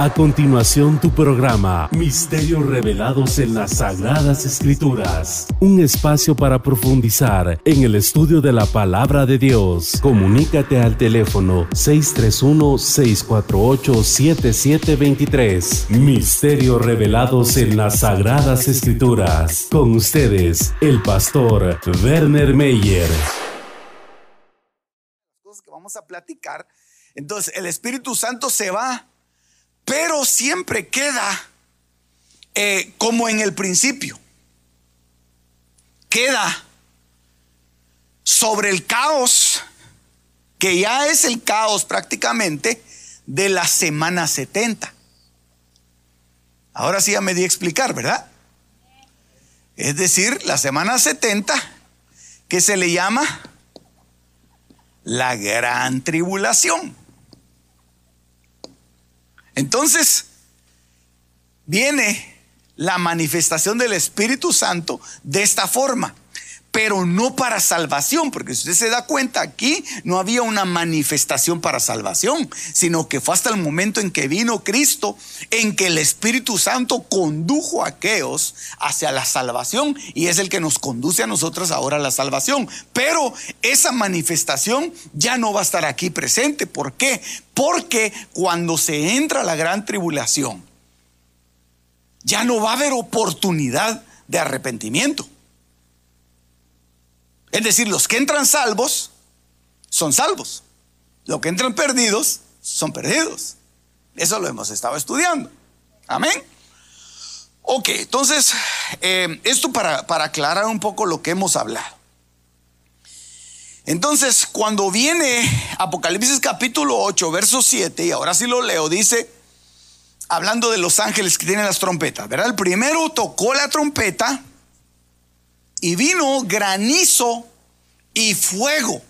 A continuación tu programa Misterios revelados en las Sagradas Escrituras. Un espacio para profundizar en el estudio de la palabra de Dios. Comunícate al teléfono 631-648-7723. Misterios revelados en las Sagradas Escrituras. Con ustedes, el pastor Werner Meyer. Que vamos a platicar. Entonces, el Espíritu Santo se va pero siempre queda eh, como en el principio. Queda sobre el caos, que ya es el caos prácticamente de la semana 70. Ahora sí ya me di a explicar, ¿verdad? Es decir, la semana 70, que se le llama la gran tribulación. Entonces, viene la manifestación del Espíritu Santo de esta forma, pero no para salvación, porque si usted se da cuenta aquí no había una manifestación para salvación, sino que fue hasta el momento en que vino Cristo, en que el Espíritu Santo condujo a aquellos hacia la salvación y es el que nos conduce a nosotros ahora a la salvación. Pero esa manifestación ya no va a estar aquí presente. ¿Por qué? Porque cuando se entra la gran tribulación, ya no va a haber oportunidad de arrepentimiento. Es decir, los que entran salvos son salvos. Los que entran perdidos son perdidos. Eso lo hemos estado estudiando. Amén. Ok, entonces, eh, esto para, para aclarar un poco lo que hemos hablado. Entonces, cuando viene Apocalipsis capítulo 8, verso 7, y ahora sí lo leo, dice, hablando de los ángeles que tienen las trompetas, ¿verdad? El primero tocó la trompeta y vino granizo y fuego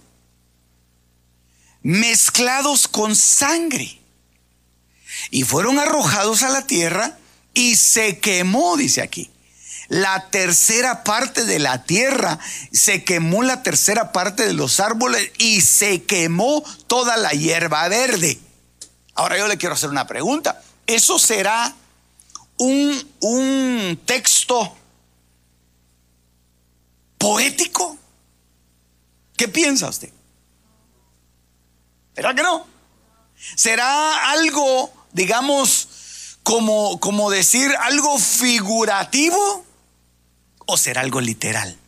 mezclados con sangre y fueron arrojados a la tierra y se quemó, dice aquí la tercera parte de la tierra, se quemó la tercera parte de los árboles y se quemó toda la hierba verde. Ahora yo le quiero hacer una pregunta. ¿Eso será un, un texto poético? ¿Qué piensa usted? ¿Verdad que no? ¿Será algo, digamos, como, como decir algo figurativo? o será algo literal?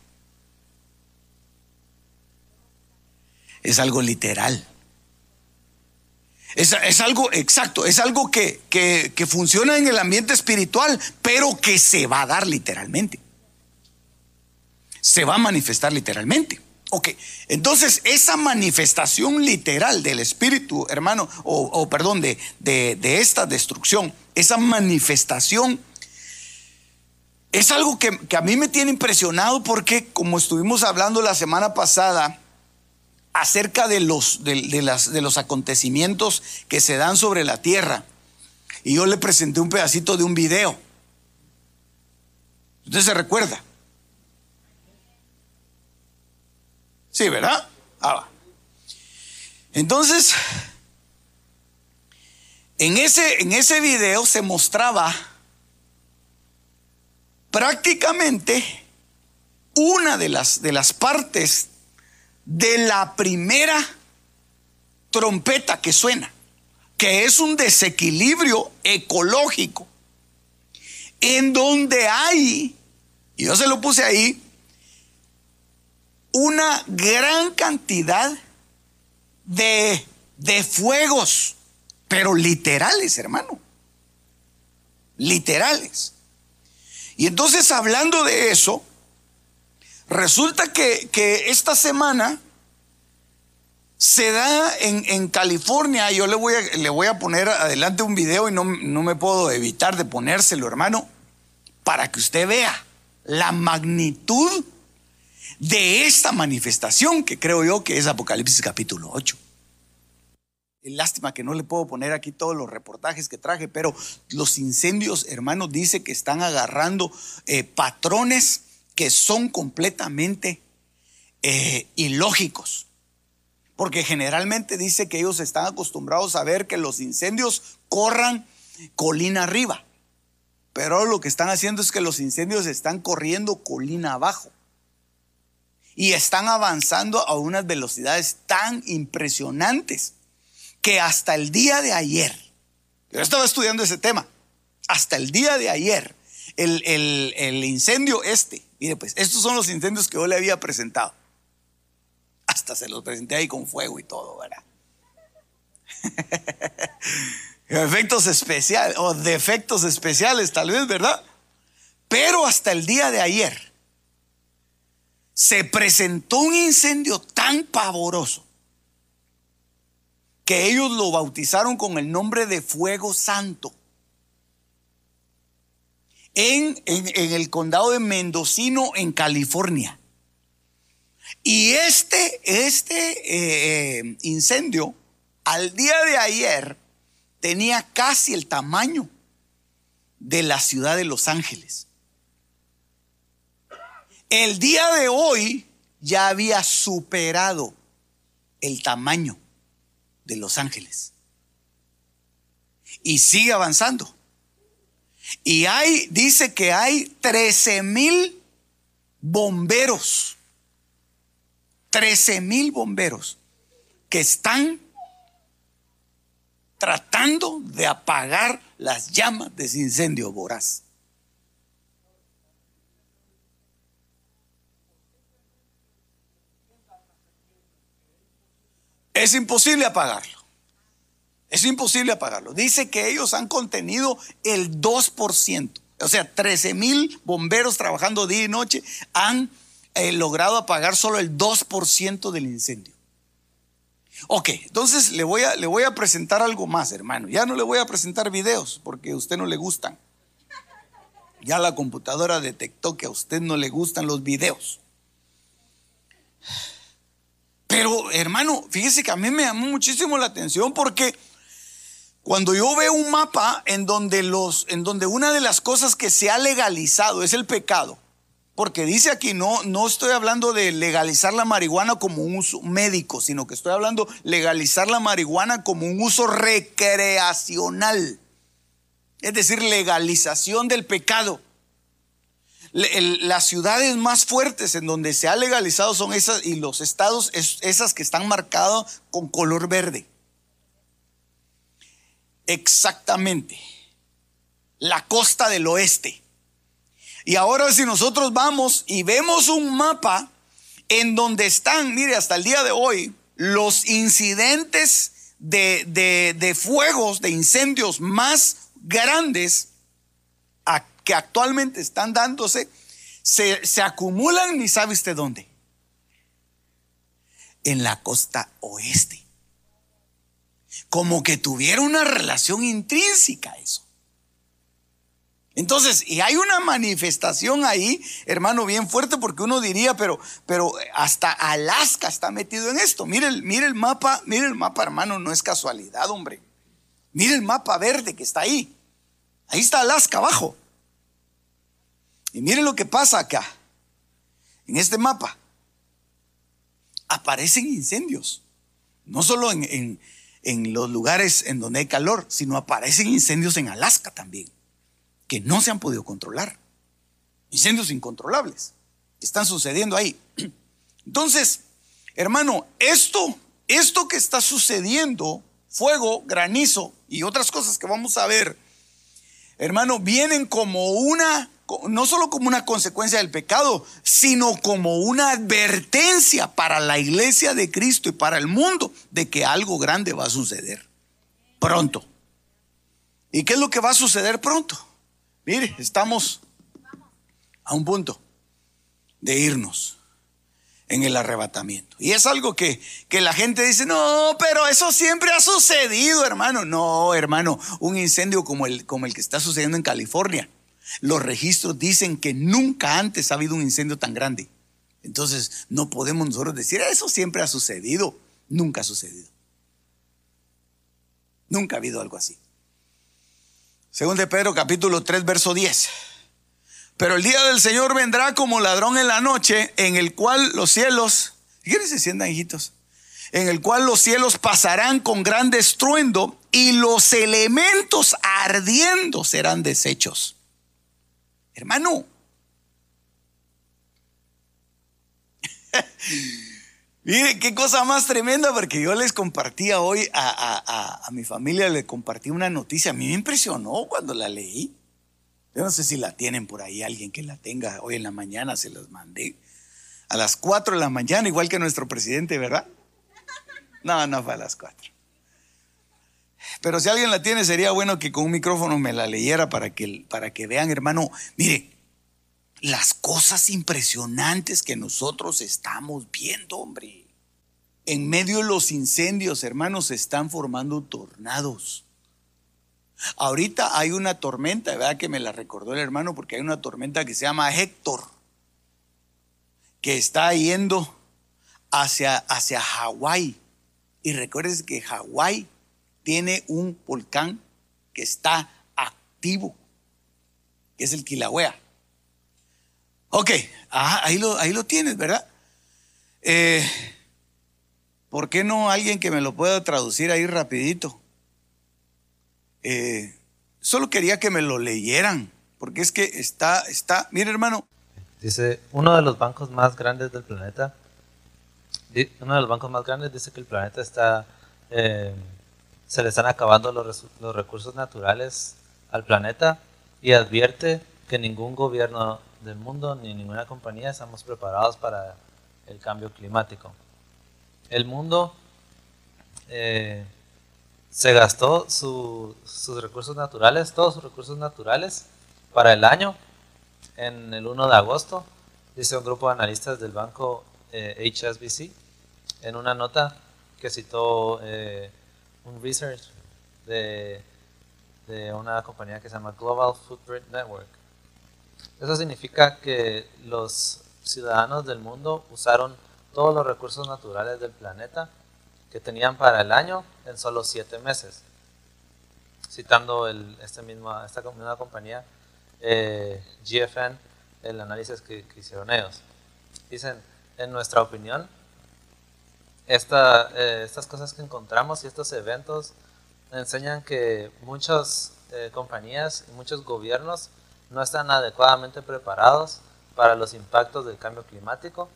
Es algo literal. Es, algo exacto, es algo que, que funciona en el ambiente espiritual, pero que se va a dar literalmente. Se va a manifestar literalmente. Ok, entonces esa manifestación literal del espíritu, hermano, o, perdón, de, de, esta destrucción, esa manifestación es algo que, a mí me tiene impresionado porque como estuvimos hablando la semana pasada acerca de los, de, las, de los acontecimientos que se dan sobre la tierra, y yo le presenté un pedacito de un video. ¿Usted se recuerda? Sí, ¿verdad? Ah, Entonces, en ese, en ese video se mostraba prácticamente una de las, de las partes de la primera trompeta que suena, que es un desequilibrio ecológico, en donde hay, y yo se lo puse ahí, una gran cantidad de, de fuegos, pero literales, hermano, literales. Y entonces hablando de eso, resulta que, esta semana se da en, California, yo le voy, a, le voy a poner adelante un video y no, no me puedo evitar de ponérselo, hermano, para que usted vea la magnitud de esta manifestación que creo yo que es Apocalipsis capítulo 8. Lástima que no le puedo poner aquí todos los reportajes que traje, pero los incendios, hermanos, dice que están agarrando eh, patrones que son completamente eh, ilógicos. Porque generalmente dice que ellos están acostumbrados a ver que los incendios corran colina arriba. Pero lo que están haciendo es que los incendios están corriendo colina abajo. Y están avanzando a unas velocidades tan impresionantes que hasta el día de ayer, yo estaba estudiando ese tema, hasta el día de ayer, el, incendio este, mire pues, estos son los incendios que yo le había presentado. Hasta se los presenté ahí con fuego y todo, ¿verdad? Efectos especiales o defectos especiales tal vez, ¿verdad? Pero hasta el día de ayer se presentó un incendio tan pavoroso que ellos lo bautizaron con el nombre de fuego santo. En, el condado de Mendocino, en California. Y este, este eh, eh, incendio, al día de ayer, tenía casi el tamaño de la ciudad de Los Ángeles. El día de hoy ya había superado el tamaño de Los Ángeles. Y sigue avanzando. Y hay, dice que hay 13 mil bomberos. 13 mil bomberos que están tratando de apagar las llamas de ese incendio voraz. Es imposible apagarlo. Es imposible apagarlo. Dice que ellos han contenido el 2%. O sea, 13 mil bomberos trabajando día y noche han eh, logrado apagar solo el 2% del incendio. Ok, entonces le voy, a, le voy a presentar algo más, hermano. Ya no le voy a presentar videos porque a usted no le gustan. Ya la computadora detectó que a usted no le gustan los videos. Pero hermano, fíjese que a mí me llamó muchísimo la atención porque cuando yo veo un mapa en donde los en donde una de las cosas que se ha legalizado es el pecado, porque dice aquí no no estoy hablando de legalizar la marihuana como un uso médico, sino que estoy hablando legalizar la marihuana como un uso recreacional. Es decir, legalización del pecado las ciudades más fuertes en donde se ha legalizado son esas y los estados esas que están marcadas con color verde. Exactamente. La costa del oeste. Y ahora si nosotros vamos y vemos un mapa en donde están, mire, hasta el día de hoy, los incidentes de, de fuegos, de incendios más grandes que actualmente están dándose se, se acumulan ni sabe usted dónde. En la costa oeste. Como que tuviera una relación intrínseca eso. Entonces, y hay una manifestación ahí, hermano, bien fuerte, porque uno diría, pero, pero hasta Alaska está metido en esto. Mire, mire el mapa, mire el mapa, hermano, no es casualidad, hombre. Mire el mapa verde que está ahí. Ahí está Alaska abajo. Y miren lo que pasa acá, en este mapa. Aparecen incendios, no solo en, los lugares en donde hay calor, sino aparecen incendios en Alaska también, que no se han podido controlar. Incendios incontrolables que están sucediendo ahí. Entonces, hermano, esto, esto que está sucediendo, fuego, granizo y otras cosas que vamos a ver, hermano, vienen como una no solo como una consecuencia del pecado, sino como una advertencia para la iglesia de Cristo y para el mundo de que algo grande va a suceder pronto. ¿Y qué es lo que va a suceder pronto? Mire, estamos a un punto de irnos en el arrebatamiento. Y es algo que, que, la gente dice, no, pero eso siempre ha sucedido, hermano. No, hermano, un incendio como el, como el que está sucediendo en California los registros dicen que nunca antes ha habido un incendio tan grande. Entonces, no podemos nosotros decir, eso siempre ha sucedido. Nunca ha sucedido. Nunca ha habido algo así. Según Pedro capítulo 3, verso 10. Pero el día del Señor vendrá como ladrón en la noche, en el cual los cielos, ¿quiénes se sientan, hijitos? En el cual los cielos pasarán con gran estruendo y los elementos ardiendo serán deshechos. Hermano, Mire, qué cosa más tremenda, porque yo les compartía hoy a, mi familia, le compartí una noticia. A mí me impresionó cuando la leí. Yo no sé si la tienen por ahí, alguien que la tenga. Hoy en la mañana se las mandé. A las 4 de la mañana, igual que nuestro presidente, ¿verdad? No, no fue a las 4. Pero si alguien la tiene, sería bueno que con un micrófono me la leyera para que, para que vean, hermano. Mire, las cosas impresionantes que nosotros estamos viendo, hombre. En medio de los incendios, hermanos, se están formando tornados. Ahorita hay una tormenta, ¿verdad? Que me la recordó el hermano, porque hay una tormenta que se llama Héctor, que está yendo hacia, hacia Hawái. Y recuerden que Hawái tiene un volcán que está activo, que es el Kilauea. Ok, ahí, lo, ahí lo tienes, ¿verdad? Eh, ¿Por qué no alguien que me lo pueda traducir ahí rapidito? Eh, solo quería que me lo leyeran, porque es que está, está, mire hermano. Dice, uno de los bancos más grandes del planeta, uno de los bancos más grandes dice que el planeta está, eh, se le están acabando los, los recursos naturales al planeta y advierte que ningún gobierno del mundo ni ninguna compañía estamos preparados para el cambio climático. El mundo eh, se gastó sus recursos naturales, todos sus recursos naturales para el año en el 1 de agosto, dice un grupo de analistas del banco HSBC eh, en una nota que citó eh, un research de, de una compañía que se llama Global Footprint Network eso significa que los ciudadanos del mundo usaron todos los recursos naturales del planeta que tenían para el año en solo siete meses. Citando el, este mismo, esta misma compañía, eh, GFN, el análisis que, hicieron ellos. Dicen, en nuestra opinión, eh, estas cosas que encontramos y estos eventos enseñan que muchas eh, compañías y muchos gobiernos no están adecuadamente preparados para los impactos del cambio climático,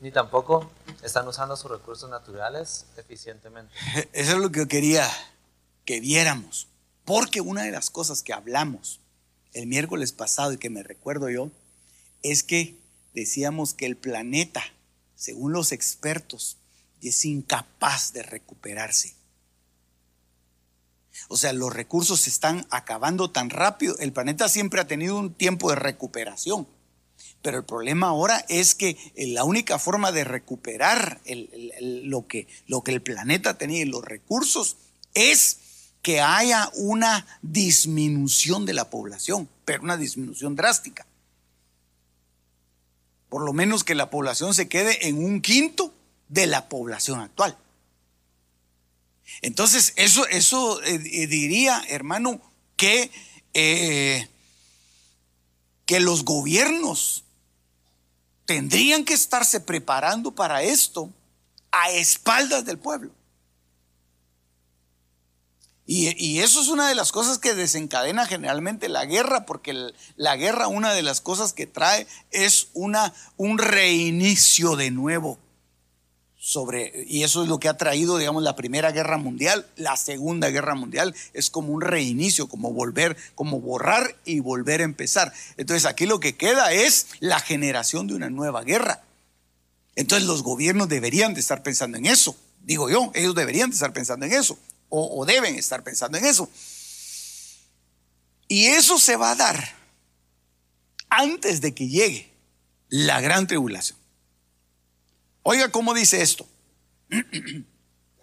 ni tampoco están usando sus recursos naturales eficientemente. Eso es lo que yo quería que viéramos, porque una de las cosas que hablamos el miércoles pasado y que me recuerdo yo, es que decíamos que el planeta, según los expertos, es incapaz de recuperarse. O sea, los recursos se están acabando tan rápido. El planeta siempre ha tenido un tiempo de recuperación. Pero el problema ahora es que la única forma de recuperar lo, que, lo que el planeta tenía y los recursos es que haya una disminución de la población, pero una disminución drástica. Por lo menos que la población se quede en un quinto de la población actual. Entonces, eso, eso eh, eh, diría, hermano, que, eh, que los gobiernos tendrían que estarse preparando para esto a espaldas del pueblo. Y, eso es una de las cosas que desencadena generalmente la guerra, porque la guerra una de las cosas que trae es una, un reinicio de nuevo sobre, y eso es lo que ha traído, digamos, la Primera Guerra Mundial, la Segunda Guerra Mundial, es como un reinicio, como volver, como borrar y volver a empezar. Entonces aquí lo que queda es la generación de una nueva guerra. Entonces los gobiernos deberían de estar pensando en eso, digo yo, ellos deberían de estar pensando en eso, o, o deben estar pensando en eso. Y eso se va a dar antes de que llegue la gran tribulación. Oiga cómo dice esto.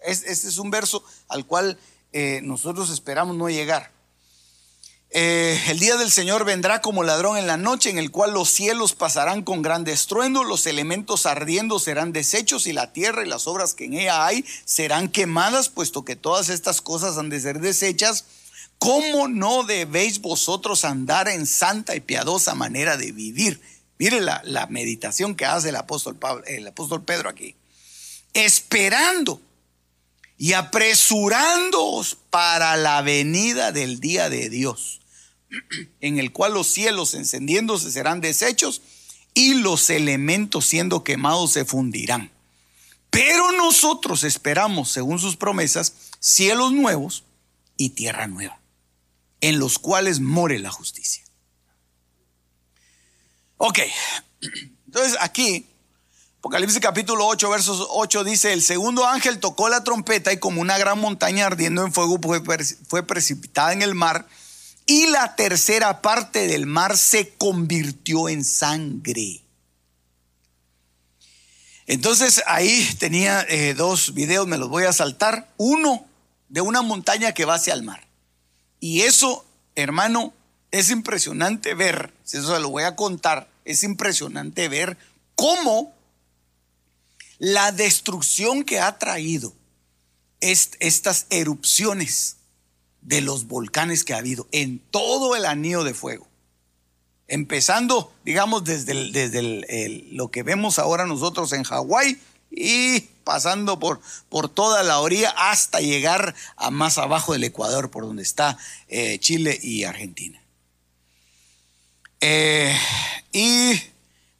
Este es un verso al cual eh, nosotros esperamos no llegar. Eh, el día del Señor vendrá como ladrón en la noche, en el cual los cielos pasarán con gran estruendo, los elementos ardiendo serán deshechos y la tierra y las obras que en ella hay serán quemadas, puesto que todas estas cosas han de ser deshechas. ¿Cómo no debéis vosotros andar en santa y piadosa manera de vivir? Mire la, meditación que hace el apóstol, Pablo, el apóstol Pedro aquí. Esperando y apresurándoos para la venida del día de Dios, en el cual los cielos encendiéndose serán deshechos y los elementos siendo quemados se fundirán. Pero nosotros esperamos, según sus promesas, cielos nuevos y tierra nueva, en los cuales more la justicia. Ok, entonces aquí Apocalipsis capítulo 8, versos 8 dice, el segundo ángel tocó la trompeta y como una gran montaña ardiendo en fuego fue, precipitada en el mar y la tercera parte del mar se convirtió en sangre. Entonces ahí tenía eh, dos videos, me los voy a saltar. Uno de una montaña que va hacia el mar. Y eso, hermano, es impresionante ver, si eso se lo voy a contar, es impresionante ver cómo la destrucción que ha traído estas erupciones de los volcanes que ha habido en todo el anillo de fuego. Empezando, digamos, desde, desde lo que vemos ahora nosotros en Hawái y pasando por, por, toda la orilla hasta llegar a más abajo del Ecuador, por donde está eh, Chile y Argentina. Eh, y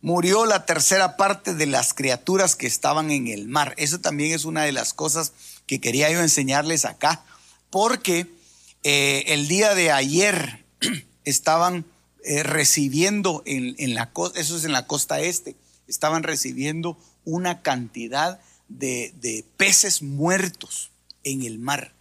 murió la tercera parte de las criaturas que estaban en el mar. Eso también es una de las cosas que quería yo enseñarles acá, porque eh, el día de ayer estaban eh, recibiendo en, la costa, eso es en la costa este, estaban recibiendo una cantidad de, de peces muertos en el mar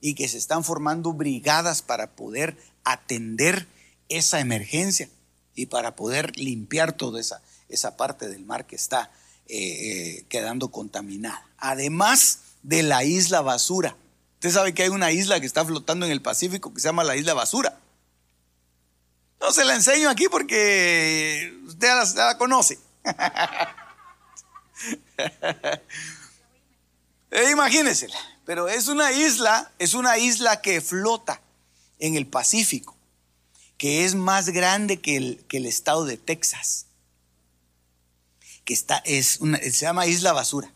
y que se están formando brigadas para poder atender esa emergencia y para poder limpiar toda esa, esa parte del mar que está eh, eh, quedando contaminada. Además de la isla basura. Usted sabe que hay una isla que está flotando en el Pacífico que se llama la isla basura. No se la enseño aquí porque usted la, la conoce. Eh, pero es una isla, es una isla que flota en el Pacífico que es más grande que el, que el estado de Texas, que está, es una, se llama Isla Basura.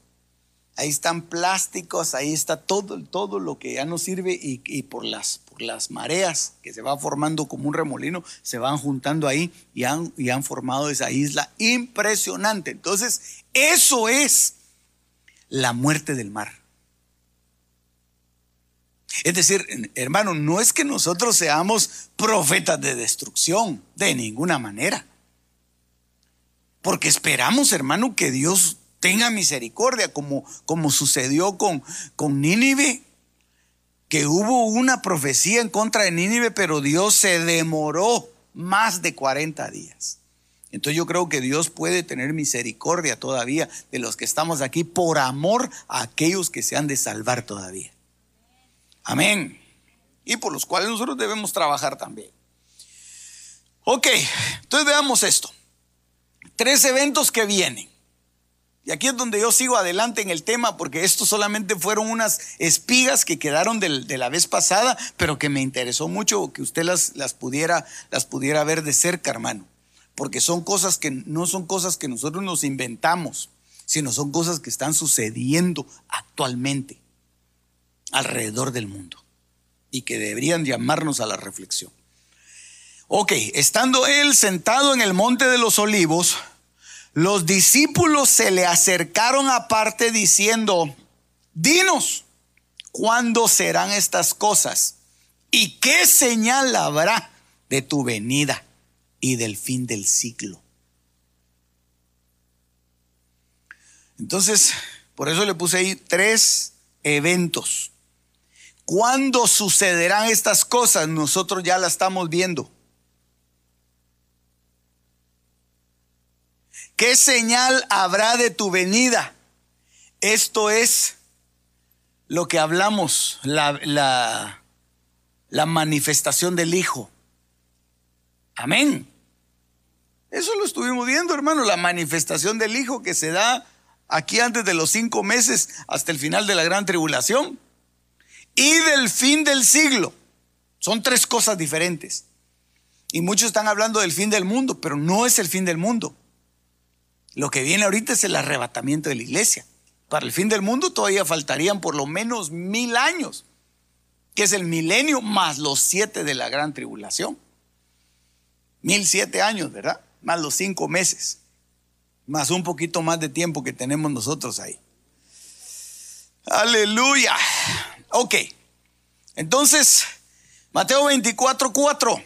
Ahí están plásticos, ahí está todo, todo lo que ya no sirve y, por, las, por las mareas que se van formando como un remolino, se van juntando ahí y han, y han formado esa isla impresionante. Entonces, eso es la muerte del mar. Es decir, hermano, no es que nosotros seamos profetas de destrucción, de ninguna manera. Porque esperamos, hermano, que Dios tenga misericordia, como, como sucedió con, con Nínive, que hubo una profecía en contra de Nínive, pero Dios se demoró más de 40 días. Entonces yo creo que Dios puede tener misericordia todavía de los que estamos aquí por amor a aquellos que se han de salvar todavía. Amén. Y por los cuales nosotros debemos trabajar también. Ok, entonces veamos esto. Tres eventos que vienen. Y aquí es donde yo sigo adelante en el tema, porque estos solamente fueron unas espigas que quedaron de, la vez pasada, pero que me interesó mucho que usted las, las, pudiera, las pudiera ver de cerca, hermano. Porque son cosas que no son cosas que nosotros nos inventamos, sino son cosas que están sucediendo actualmente alrededor del mundo y que deberían llamarnos a la reflexión. Ok, estando él sentado en el monte de los olivos, los discípulos se le acercaron aparte diciendo, dinos, ¿cuándo serán estas cosas? ¿Y qué señal habrá de tu venida y del fin del ciclo? Entonces, por eso le puse ahí tres eventos ¿Cuándo sucederán estas cosas? Nosotros ya las estamos viendo. ¿Qué señal habrá de tu venida? Esto es lo que hablamos, la, la, manifestación del Hijo, Amén. Eso lo estuvimos viendo, hermano, la manifestación del Hijo que se da aquí antes de los cinco meses hasta el final de la gran tribulación y del fin del siglo. Son tres cosas diferentes. Y muchos están hablando del fin del mundo, pero no es el fin del mundo. Lo que viene ahorita es el arrebatamiento de la iglesia. Para el fin del mundo todavía faltarían por lo menos mil años, que es el milenio más los siete de la gran tribulación. Mil siete años, ¿verdad? Más los cinco meses, más un poquito más de tiempo que tenemos nosotros ahí. Aleluya. Ok. Entonces, Mateo 24, 4.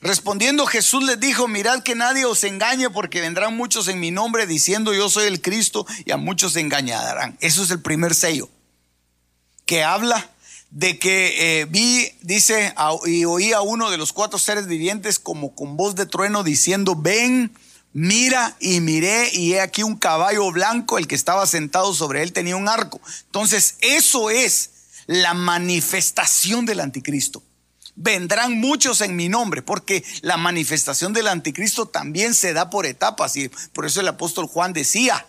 Respondiendo Jesús les dijo, mirad que nadie os engañe porque vendrán muchos en mi nombre diciendo yo soy el Cristo y a muchos se engañarán. Eso es el primer sello que habla de que eh, vi, dice, y oí a uno de los cuatro seres vivientes como con voz de trueno diciendo, ven, mira y miré y he aquí un caballo blanco, el que estaba sentado sobre él tenía un arco. Entonces, eso es la manifestación del anticristo vendrán muchos en mi nombre, porque la manifestación del anticristo también se da por etapas y por eso el apóstol Juan decía,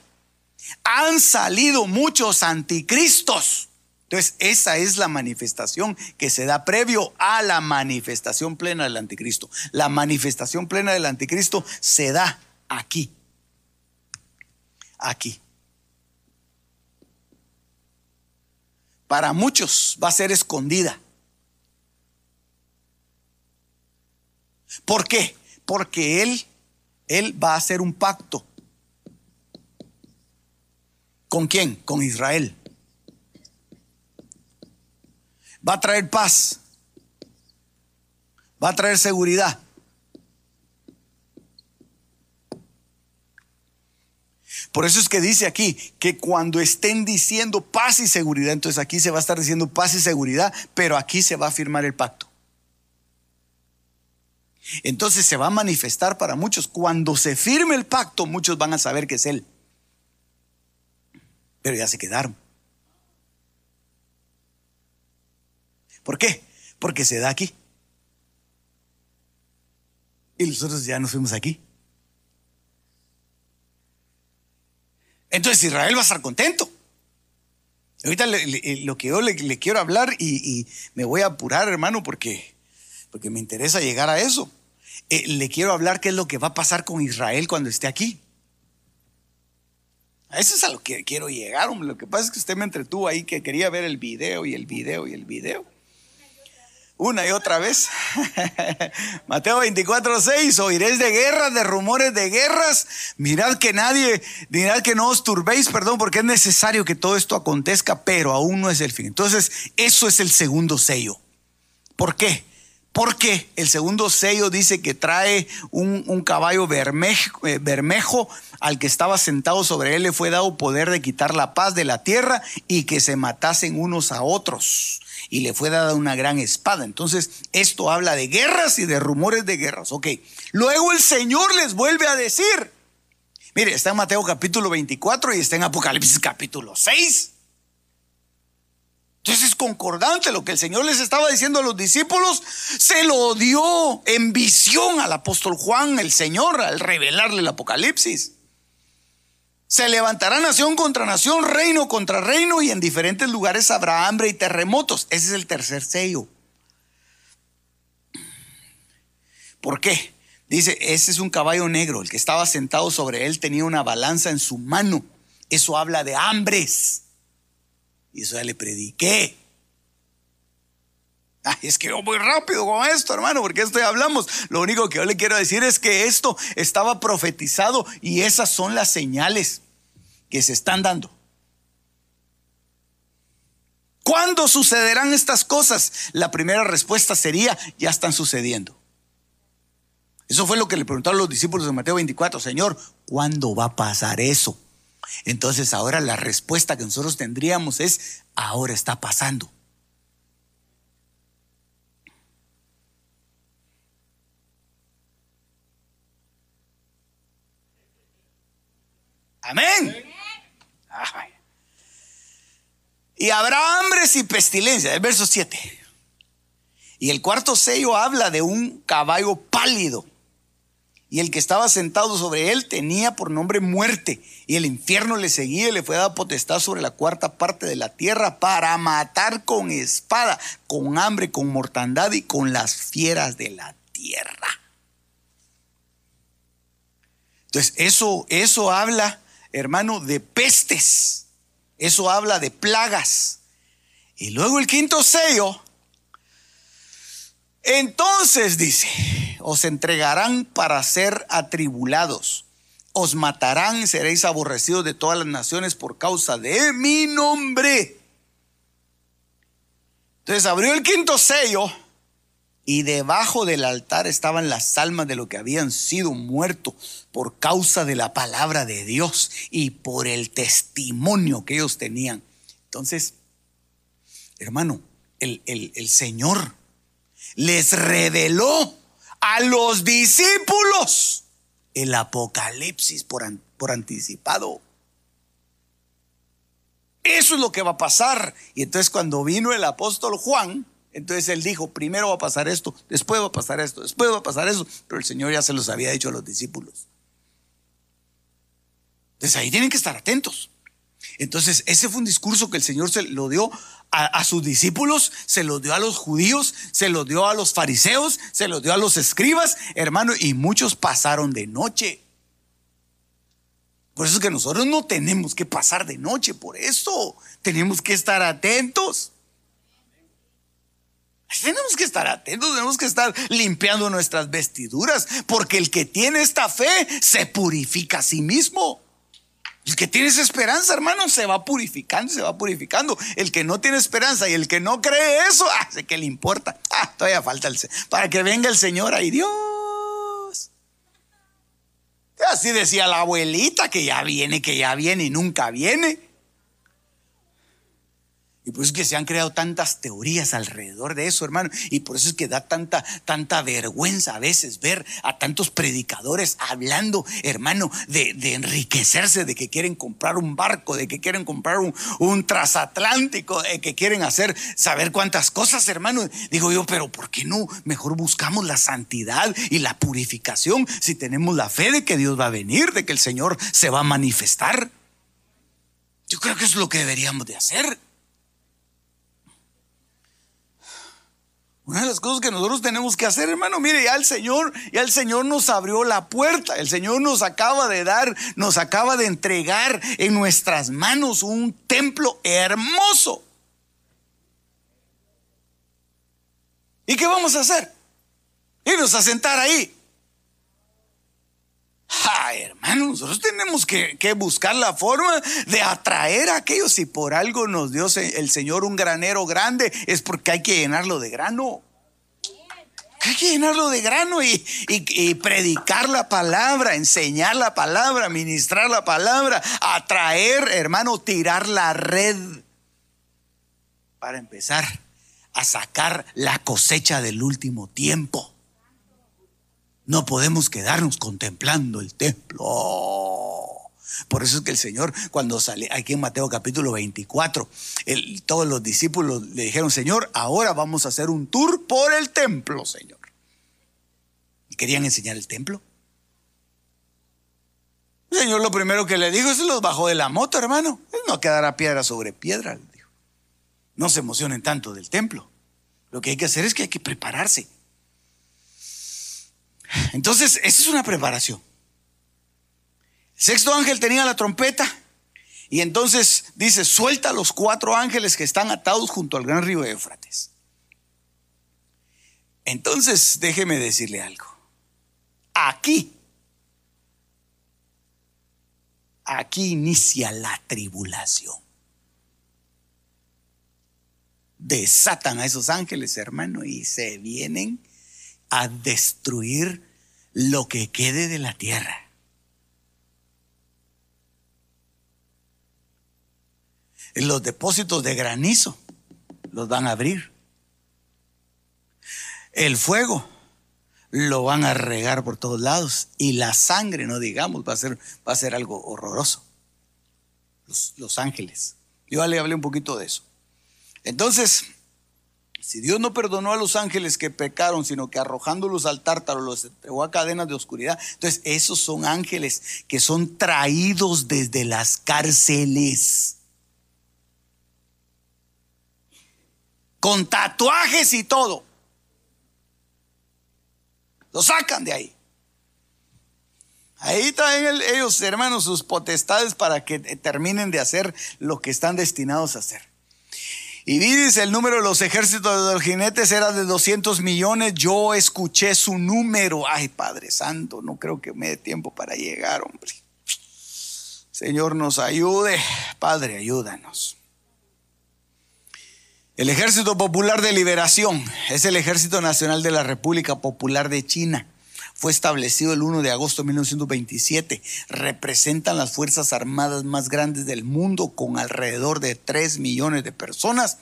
han salido muchos anticristos. Entonces, esa es la manifestación que se da previo a la manifestación plena del anticristo. La manifestación plena del anticristo se da aquí. Aquí. Para muchos va a ser escondida ¿Por qué? Porque Él, Él va a hacer un pacto. ¿Con quién? Con Israel. Va a traer paz. Va a traer seguridad. Por eso es que dice aquí que cuando estén diciendo paz y seguridad, entonces aquí se va a estar diciendo paz y seguridad, pero aquí se va a firmar el pacto. Entonces se va a manifestar para muchos. Cuando se firme el pacto, muchos van a saber que es Él. Pero ya se quedaron. ¿Por qué? Porque se da aquí. Y nosotros ya nos fuimos aquí. Entonces Israel va a estar contento. Ahorita lo que yo le, quiero hablar y, y, me voy a apurar, hermano, porque, porque me interesa llegar a eso. Eh, le quiero hablar qué es lo que va a pasar con Israel cuando esté aquí. A eso es a lo que quiero llegar. Lo que pasa es que usted me entretuvo ahí que quería ver el video y el video y el video. Una y otra vez. Mateo 24, 6. Oiréis de guerras, de rumores de guerras. Mirad que nadie, mirad que no os turbéis, perdón, porque es necesario que todo esto acontezca, pero aún no es el fin. Entonces, eso es el segundo sello. ¿Por qué? Porque el segundo sello dice que trae un, caballo bermejo, eh, bermejo, al que estaba sentado sobre él le fue dado poder de quitar la paz de la tierra y que se matasen unos a otros. Y le fue dada una gran espada. Entonces, esto habla de guerras y de rumores de guerras. Ok. Luego el Señor les vuelve a decir. Mire, está en Mateo capítulo 24 y está en Apocalipsis capítulo 6. Entonces es concordante lo que el Señor les estaba diciendo a los discípulos, se lo dio en visión al apóstol Juan, el Señor, al revelarle el Apocalipsis. Se levantará nación contra nación, reino contra reino, y en diferentes lugares habrá hambre y terremotos. Ese es el tercer sello. ¿Por qué? Dice, ese es un caballo negro, el que estaba sentado sobre él tenía una balanza en su mano. Eso habla de hambres y eso ya le prediqué. Ay, es que yo muy rápido con esto, hermano, porque esto ya hablamos. Lo único que yo le quiero decir es que esto estaba profetizado y esas son las señales que se están dando. ¿Cuándo sucederán estas cosas? La primera respuesta sería, ya están sucediendo. Eso fue lo que le preguntaron los discípulos de Mateo 24, Señor, ¿cuándo va a pasar eso? Entonces ahora la respuesta que nosotros tendríamos es, ahora está pasando. Amén. Y habrá hambres y pestilencia, el verso 7. Y el cuarto sello habla de un caballo pálido. y el que estaba sentado sobre él tenía por nombre muerte, y el infierno le seguía y le fue dada potestad sobre la cuarta parte de la tierra para matar con espada, con hambre, con mortandad y con las fieras de la tierra. Entonces, eso, eso habla, hermano, de pestes, eso habla de plagas. Y luego el quinto sello, entonces dice, os entregarán para ser atribulados. Os matarán, seréis aborrecidos de todas las naciones por causa de mi nombre. Entonces abrió el quinto sello y debajo del altar estaban las almas de los que habían sido muertos por causa de la palabra de Dios y por el testimonio que ellos tenían. Entonces, hermano, el, el Señor les reveló a los discípulos el Apocalipsis por, por anticipado. Eso es lo que va a pasar. Y entonces cuando vino el apóstol Juan, entonces él dijo, primero va a pasar esto, después va a pasar esto, después va a pasar eso. Pero el Señor ya se los había dicho a los discípulos. Entonces ahí tienen que estar atentos. Entonces ese fue un discurso que el Señor se lo dio a, sus discípulos, se los dio a los judíos, se los dio a los fariseos, se los dio a los escribas, hermano, y muchos pasaron de noche. Por eso es que nosotros no tenemos que pasar de noche, por eso tenemos que estar atentos. Tenemos que estar atentos, tenemos que estar limpiando nuestras vestiduras, porque el que tiene esta fe se purifica a sí mismo. El que tiene esa esperanza, hermano, se va purificando, se va purificando. El que no tiene esperanza y el que no cree eso, ah, sé que le importa. Ah, todavía falta el para que venga el Señor ahí, Dios. Así decía la abuelita que ya viene, que ya viene y nunca viene. Y por eso es que se han creado tantas teorías alrededor de eso, hermano. Y por eso es que da tanta, tanta vergüenza a veces ver a tantos predicadores hablando, hermano, de, enriquecerse, de que quieren comprar un barco, de que quieren comprar un, un transatlántico, de que quieren hacer saber cuántas cosas, hermano. Digo yo, pero ¿por qué no? Mejor buscamos la santidad y la purificación si tenemos la fe de que Dios va a venir, de que el Señor se va a manifestar. Yo creo que es lo que deberíamos de hacer. Una de las cosas que nosotros tenemos que hacer, hermano, mire, ya el Señor, ya el Señor nos abrió la puerta, el Señor nos acaba de dar, nos acaba de entregar en nuestras manos un templo hermoso. ¿Y qué vamos a hacer? Irnos a sentar ahí. Ay, hermano, nosotros tenemos que, buscar la forma de atraer a aquellos. Si por algo nos dio el Señor un granero grande, es porque hay que llenarlo de grano. Hay que llenarlo de grano y, y, predicar la palabra, enseñar la palabra, ministrar la palabra, atraer, hermano, tirar la red para empezar a sacar la cosecha del último tiempo. No podemos quedarnos contemplando el templo. Por eso es que el Señor, cuando sale aquí en Mateo capítulo 24, todos los discípulos le dijeron, Señor, ahora vamos a hacer un tour por el templo, Señor. Y querían enseñar el templo. El Señor lo primero que le dijo es los bajó de la moto, hermano. No quedará piedra sobre piedra, le dijo. No se emocionen tanto del templo. Lo que hay que hacer es que hay que prepararse. Entonces, esa es una preparación. El sexto ángel tenía la trompeta y entonces dice, suelta a los cuatro ángeles que están atados junto al gran río Éufrates. Entonces, déjeme decirle algo. Aquí, aquí inicia la tribulación. Desatan a esos ángeles, hermano, y se vienen a destruir lo que quede de la tierra. Los depósitos de granizo los van a abrir. El fuego lo van a regar por todos lados. Y la sangre, no digamos, va a ser, va a ser algo horroroso. Los, los ángeles. Yo le hablé un poquito de eso. Entonces, Si Dios no perdonó a los ángeles que pecaron, sino que arrojándolos al tártaro los entregó a cadenas de oscuridad, entonces esos son ángeles que son traídos desde las cárceles. Con tatuajes y todo. Lo sacan de ahí. Ahí traen ellos, hermanos, sus potestades para que terminen de hacer lo que están destinados a hacer. Y dice el número de los ejércitos de los jinetes era de 200 millones. Yo escuché su número. Ay, Padre Santo, no creo que me dé tiempo para llegar, hombre. Señor, nos ayude. Padre, ayúdanos. El Ejército Popular de Liberación es el Ejército Nacional de la República Popular de China. Fue establecido el 1 de agosto de 1927. Representan las Fuerzas Armadas más grandes del mundo con alrededor de 3 millones de personas,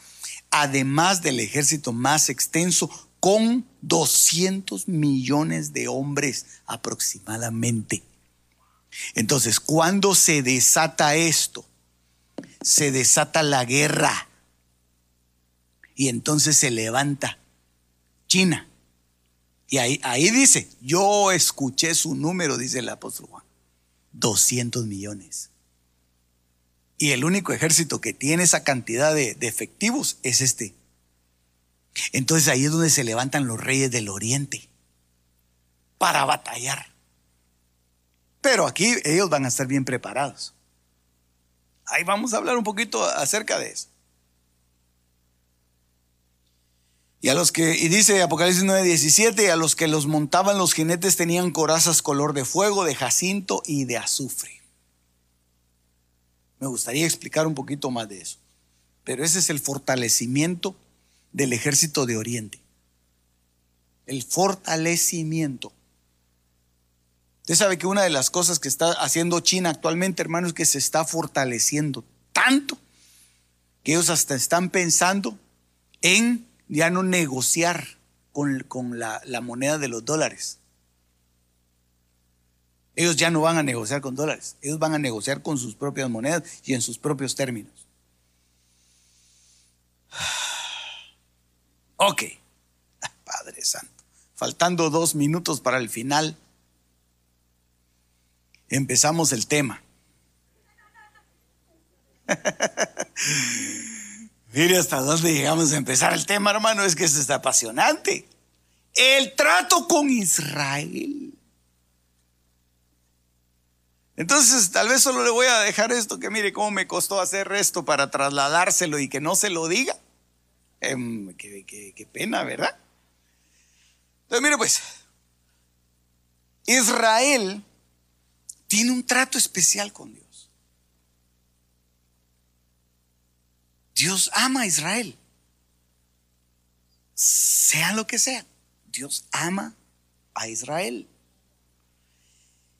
además del ejército más extenso con 200 millones de hombres aproximadamente. Entonces, cuando se desata esto? Se desata la guerra. Y entonces se levanta China y ahí, dice, yo escuché su número, dice el apóstol Juan, 200 millones. Y el único ejército que tiene esa cantidad de, de efectivos es este. Entonces ahí es donde se levantan los reyes del oriente para batallar. Pero aquí ellos van a estar bien preparados. Ahí vamos a hablar un poquito acerca de eso. Y a los que, y dice Apocalipsis 9:17, a los que los montaban los jinetes tenían corazas color de fuego, de jacinto y de azufre. Me gustaría explicar un poquito más de eso. Pero ese es el fortalecimiento del ejército de Oriente. El fortalecimiento. Usted sabe que una de las cosas que está haciendo China actualmente, hermano, es que se está fortaleciendo tanto que ellos hasta están pensando en ya no negociar con, la, la moneda de los dólares. Ellos ya no van a negociar con dólares, ellos van a negociar con sus propias monedas y en sus propios términos. Ok, Padre Santo, faltando dos minutos para el final, empezamos el tema. Mire hasta dónde llegamos a empezar el tema, hermano, es que esto está apasionante. El trato con Israel. Entonces, tal vez solo le voy a dejar esto, que mire cómo me costó hacer esto para trasladárselo y que no se lo diga. Em, qué, pena, ¿verdad? Entonces, mire pues, Israel tiene un trato especial con Dios. Dios ama a Israel. Sea lo que sea, Dios ama a Israel.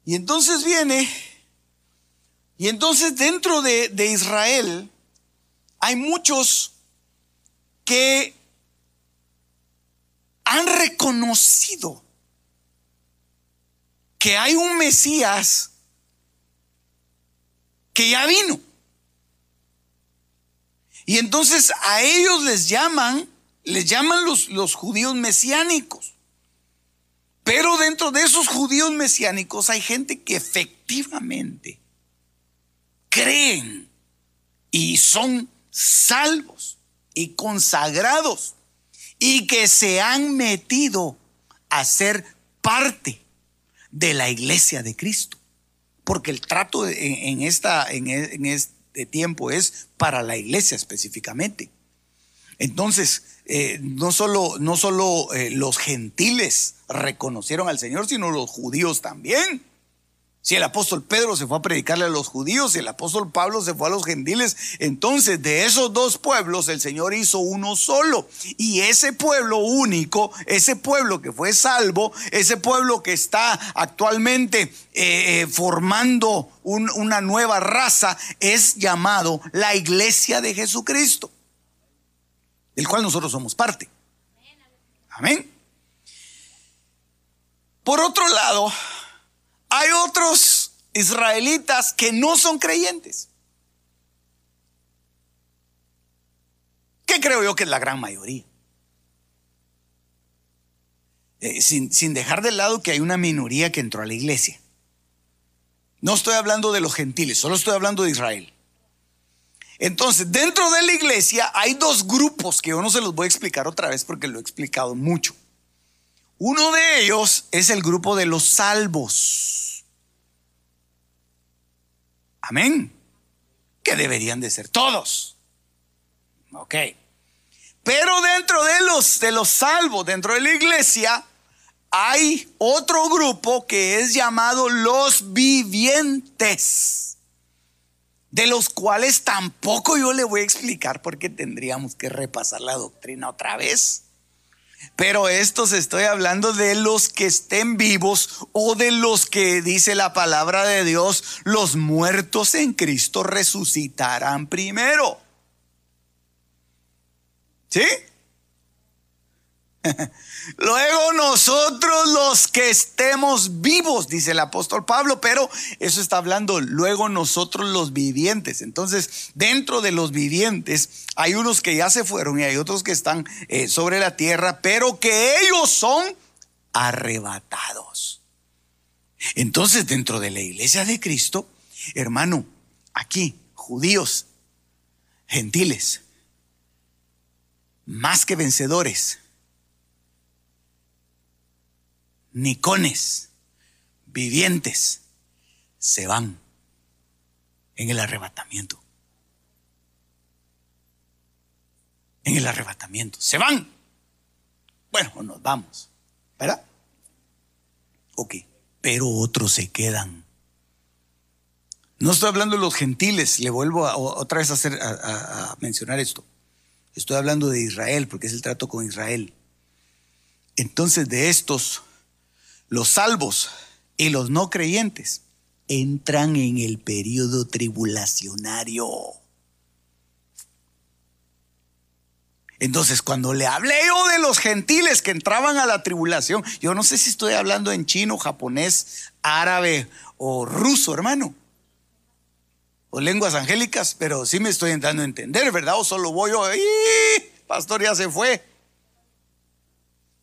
Y entonces viene, y entonces dentro de, de Israel hay muchos que han reconocido que hay un Mesías que ya vino. Y entonces a ellos les llaman, les llaman los, judíos mesiánicos. Pero dentro de esos judíos mesiánicos hay gente que efectivamente creen y son salvos y consagrados y que se han metido a ser parte de la iglesia de Cristo. Porque el trato en, esta, en, en, de tiempo es para la iglesia específicamente. Entonces, eh, no solo, no solo eh, los gentiles reconocieron al Señor, sino los judíos también. Si el apóstol Pedro se fue a predicarle a los judíos y el apóstol Pablo se fue a los gentiles, entonces de esos dos pueblos el Señor hizo uno solo. Y ese pueblo único, ese pueblo que fue salvo, ese pueblo que está actualmente eh, eh, formando una nueva raza, es llamado la iglesia de Jesucristo, del cual nosotros somos parte. Amén. Por otro lado, hay otros israelitas que no son creyentes. Que creo yo que es la gran mayoría. Eh, sin, sin dejar de lado que hay una minoría que entró a la iglesia. No estoy hablando de los gentiles, solo estoy hablando de Israel. Entonces, dentro de la iglesia hay dos grupos que yo no se los voy a explicar otra vez porque lo he explicado mucho. Uno de ellos es el grupo de los salvos. Amén. Que deberían de ser todos. Ok. Pero dentro de los, de los salvos, dentro de la iglesia, hay otro grupo que es llamado los vivientes, de los cuales tampoco yo le voy a explicar porque tendríamos que repasar la doctrina otra vez. Pero estos estoy hablando de los que estén vivos o de los que dice la palabra de Dios, los muertos en Cristo resucitarán primero. ¿Sí? Luego nosotros los que estemos vivos, dice el apóstol Pablo, pero eso está hablando luego nosotros los vivientes. Entonces, dentro de los vivientes hay unos que ya se fueron y hay otros que están eh, sobre la tierra, pero que ellos son arrebatados. Entonces, dentro de la iglesia de Cristo, hermano, aquí, judíos, gentiles, más que vencedores nicones, vivientes, se van en el arrebatamiento. En el arrebatamiento. Se van. Bueno, nos vamos. ¿Verdad? Ok. Pero otros se quedan. No estoy hablando de los gentiles, le vuelvo a, otra vez a, hacer, a mencionar esto. Estoy hablando de Israel, porque es el trato con Israel. Entonces, de estos los salvos y los no creyentes entran en el periodo tribulacionario. Entonces, cuando le hablé yo de los gentiles que entraban a la tribulación, yo no sé si estoy hablando en chino, japonés, árabe o ruso, hermano, o lenguas angélicas, pero sí me estoy entrando a entender, ¿verdad? O solo voy yo, pastor ya se fue.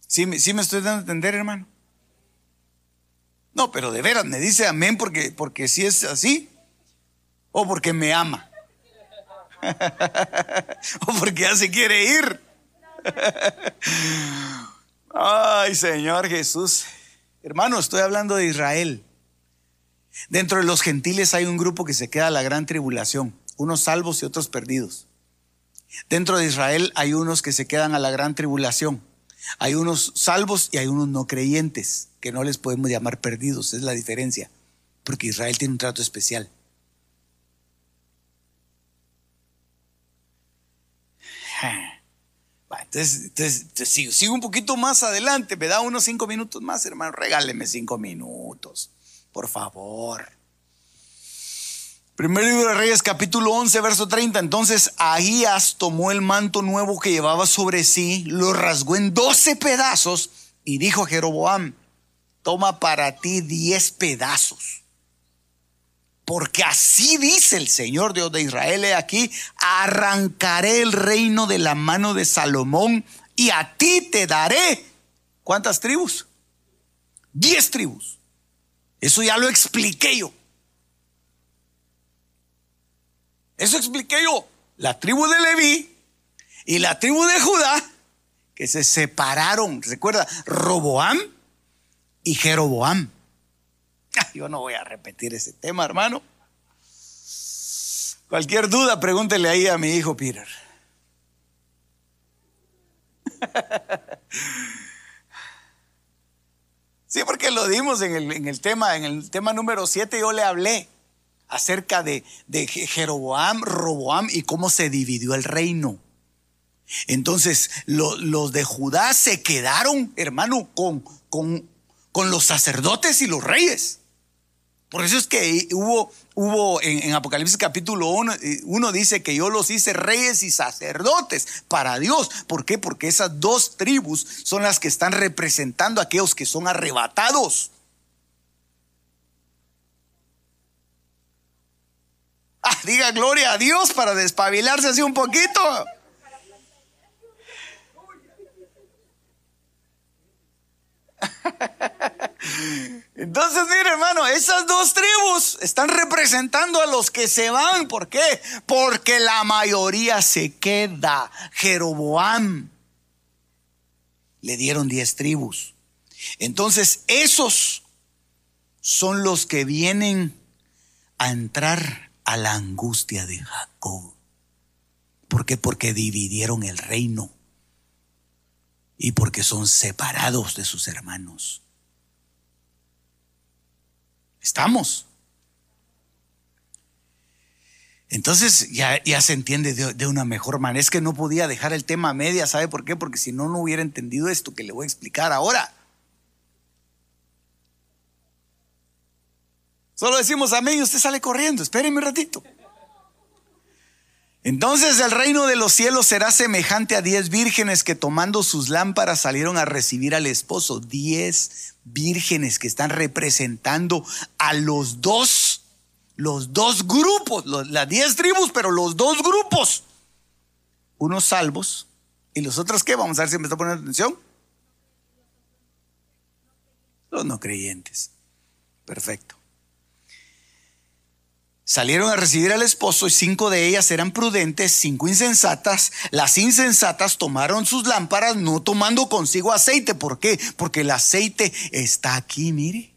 Sí, sí me estoy dando a entender, hermano. No, pero de veras, me dice amén porque, porque si es así, o porque me ama, o porque ya se quiere ir. Ay, Señor Jesús. Hermano, estoy hablando de Israel. Dentro de los gentiles hay un grupo que se queda a la gran tribulación, unos salvos y otros perdidos. Dentro de Israel hay unos que se quedan a la gran tribulación, hay unos salvos y hay unos no creyentes que no les podemos llamar perdidos, es la diferencia, porque Israel tiene un trato especial. Entonces, entonces, sigo, un poquito más adelante, me da unos cinco minutos más, hermano, regáleme cinco minutos, por favor. Primer libro de Reyes, capítulo 11, verso 30. Entonces Ahías tomó el manto nuevo que llevaba sobre sí, lo rasgó en doce pedazos y dijo a Jeroboam, toma para ti diez pedazos. Porque así dice el Señor Dios de Israel, he aquí, arrancaré el reino de la mano de Salomón y a ti te daré. ¿Cuántas tribus? Diez tribus. Eso ya lo expliqué yo. Eso expliqué yo. La tribu de Leví y la tribu de Judá que se separaron. Recuerda, Roboam y Jeroboam. Yo no voy a repetir ese tema, hermano. Cualquier duda, pregúntele ahí a mi hijo Peter. Sí, porque lo dimos en el, tema, en el tema número 7 yo le hablé acerca de, de Jeroboam, Roboam y cómo se dividió el reino. Entonces, los de Judá se quedaron, hermano, con, con con los sacerdotes y los reyes. Por eso es que hubo, hubo en, Apocalipsis capítulo 1, uno dice que yo los hice reyes y sacerdotes para Dios. ¿Por qué? Porque esas dos tribus son las que están representando a aquellos que son arrebatados. Ah, diga gloria a Dios para despabilarse así un poquito. Entonces, mire, hermano, esas dos tribus están representando a los que se van. ¿Por qué? Porque la mayoría se queda. Jeroboam le dieron diez tribus. Entonces, esos son los que vienen a entrar a la angustia de Jacob. ¿Por qué? Porque dividieron el reino y porque son separados de sus hermanos. Estamos. Entonces ya, ya se entiende de, de, una mejor manera. Es que no podía dejar el tema a media, ¿sabe por qué? Porque si no, no hubiera entendido esto que le voy a explicar ahora. Solo decimos amén y usted sale corriendo. Espérenme un ratito. Entonces el reino de los cielos será semejante a diez vírgenes que tomando sus lámparas salieron a recibir al esposo. Diez vírgenes que están representando a los dos, los dos grupos, las diez tribus, pero los dos grupos. Unos salvos y los otros qué? Vamos a ver si me está poniendo atención. Los no creyentes. Perfecto. Salieron a recibir al esposo y cinco de ellas eran prudentes, cinco insensatas. Las insensatas tomaron sus lámparas no tomando consigo aceite. ¿Por qué? Porque el aceite está aquí, mire.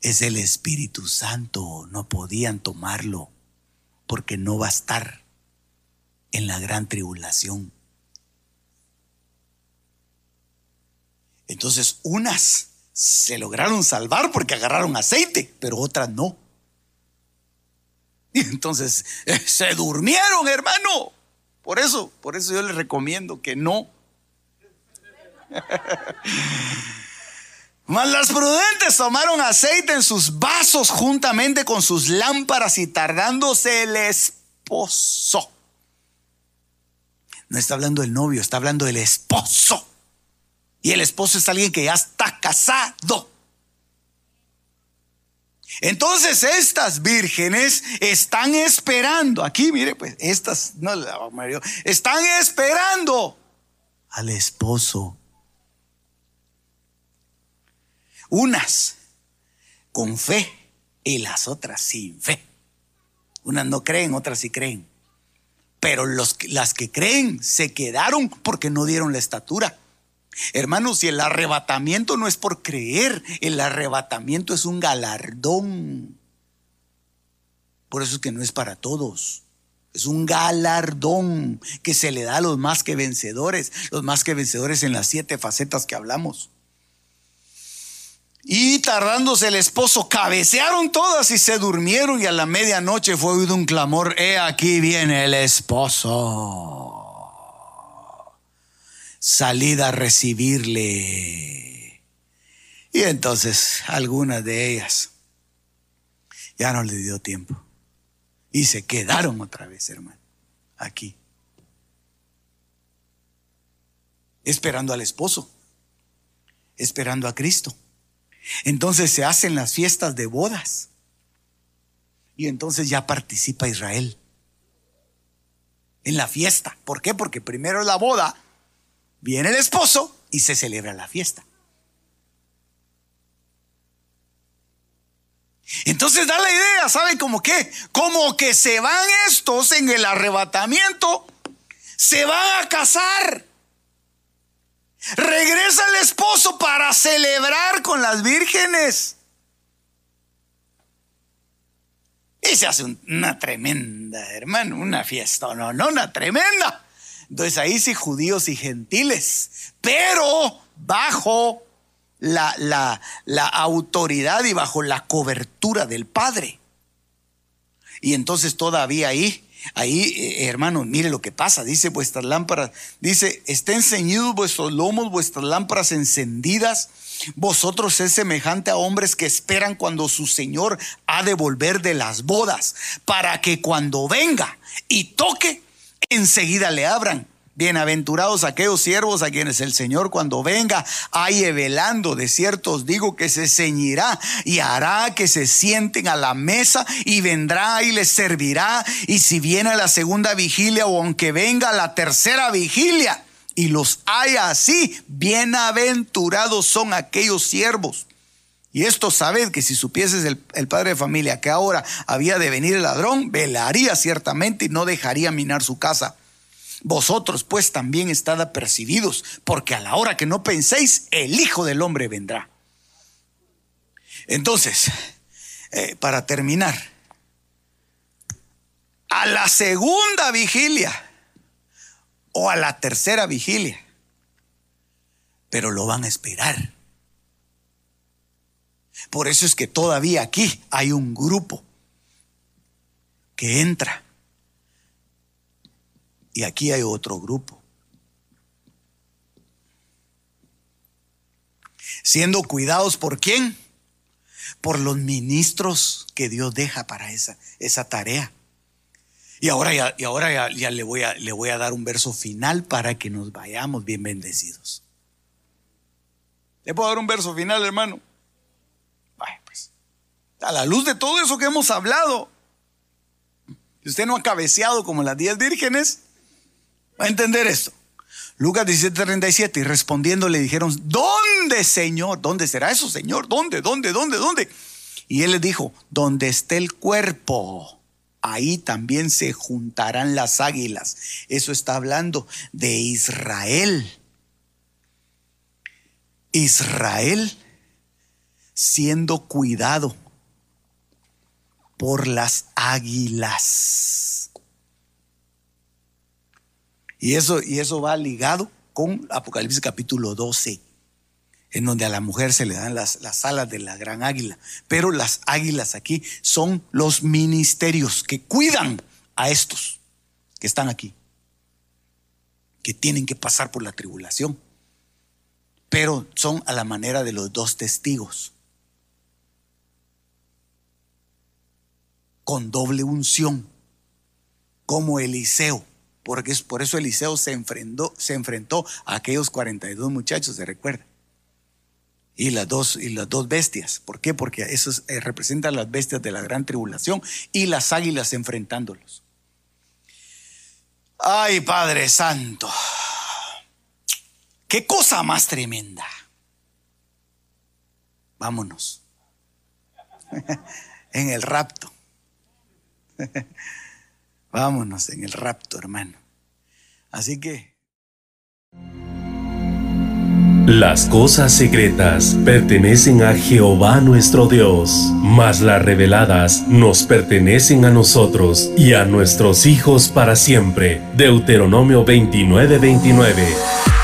Es el Espíritu Santo. No podían tomarlo porque no va a estar en la gran tribulación. Entonces unas se lograron salvar porque agarraron aceite, pero otras no. Entonces eh, se durmieron, hermano. Por eso, por eso yo les recomiendo que no. Mas las prudentes tomaron aceite en sus vasos juntamente con sus lámparas y tardándose el esposo. No está hablando del novio, está hablando del esposo. Y el esposo es alguien que ya está casado. Entonces estas vírgenes están esperando, aquí mire, pues estas, no, están esperando al esposo. Unas con fe y las otras sin fe. Unas no creen, otras sí creen. Pero las que creen se quedaron porque no dieron la estatura. Hermanos, si el arrebatamiento no es por creer, el arrebatamiento es un galardón. Por eso es que no es para todos. Es un galardón que se le da a los más que vencedores, los más que vencedores en las siete facetas que hablamos. Y tardándose el esposo, cabecearon todas y se durmieron y a la medianoche fue oído un clamor, he aquí viene el esposo salida a recibirle. Y entonces algunas de ellas ya no le dio tiempo. Y se quedaron otra vez, hermano, aquí. Esperando al esposo, esperando a Cristo. Entonces se hacen las fiestas de bodas. Y entonces ya participa Israel en la fiesta. ¿Por qué? Porque primero la boda Viene el esposo y se celebra la fiesta. Entonces da la idea, ¿sabe cómo qué? Como que se van estos en el arrebatamiento, se van a casar. Regresa el esposo para celebrar con las vírgenes. Y se hace una tremenda, hermano, una fiesta, no, no, una tremenda. Entonces ahí sí judíos y gentiles, pero bajo la, la, la autoridad y bajo la cobertura del Padre. Y entonces todavía ahí Ahí, eh, hermano, mire lo que pasa. Dice vuestras lámparas, dice, estén ceñidos vuestros lomos, vuestras lámparas encendidas. Vosotros es semejante a hombres que esperan cuando su Señor ha de volver de las bodas, para que cuando venga y toque, enseguida le abran. Bienaventurados aquellos siervos a quienes el Señor cuando venga haye velando, de cierto os digo que se ceñirá y hará que se sienten a la mesa y vendrá y les servirá y si viene la segunda vigilia o aunque venga la tercera vigilia, y los hay así, bienaventurados son aquellos siervos. Y esto sabed que si supieses el, padre de familia que ahora había de venir el ladrón, velaría ciertamente y no dejaría minar su casa. Vosotros pues también estad apercibidos, porque a la hora que no penséis, el Hijo del Hombre vendrá. Entonces, eh, para terminar, a la segunda vigilia o a la tercera vigilia, pero lo van a esperar. Por eso es que todavía aquí hay un grupo que entra y aquí hay otro grupo. Siendo cuidados por quién? Por los ministros que Dios deja para esa, esa tarea. Y ahora, ya, y ahora ya, le, voy a, le voy a dar un verso final para que nos vayamos bien bendecidos. ¿Le puedo dar un verso final, hermano? A la luz de todo eso que hemos hablado, si usted no ha cabeceado como las diez vírgenes, Va a entender esto. Lucas 17:37 y respondiendo le dijeron, ¿dónde Señor? ¿Dónde será eso Señor? ¿Dónde? ¿Dónde? ¿Dónde? ¿Dónde? Y él les dijo, donde esté el cuerpo, ahí también se juntarán las águilas. Eso está hablando de Israel. Israel siendo cuidado por las águilas. Y eso, y eso va ligado con Apocalipsis capítulo 12, en donde a la mujer se le dan las, las alas de la gran águila. Pero las águilas aquí son los ministerios que cuidan a estos que están aquí, que tienen que pasar por la tribulación. Pero son a la manera de los dos testigos. Con doble unción, como Eliseo porque es por eso Eliseo se enfrentó, se enfrentó a aquellos 42 muchachos, se recuerda. Y las dos, y las dos bestias. ¿Por qué? Porque eso eh, representan las bestias de la gran tribulación y las águilas enfrentándolos. Ay, Padre Santo. Qué cosa más tremenda. Vámonos. en el rapto. Vámonos en el rapto, hermano. Así que... Las cosas secretas pertenecen a Jehová nuestro Dios, mas las reveladas nos pertenecen a nosotros y a nuestros hijos para siempre. Deuteronomio 29:29.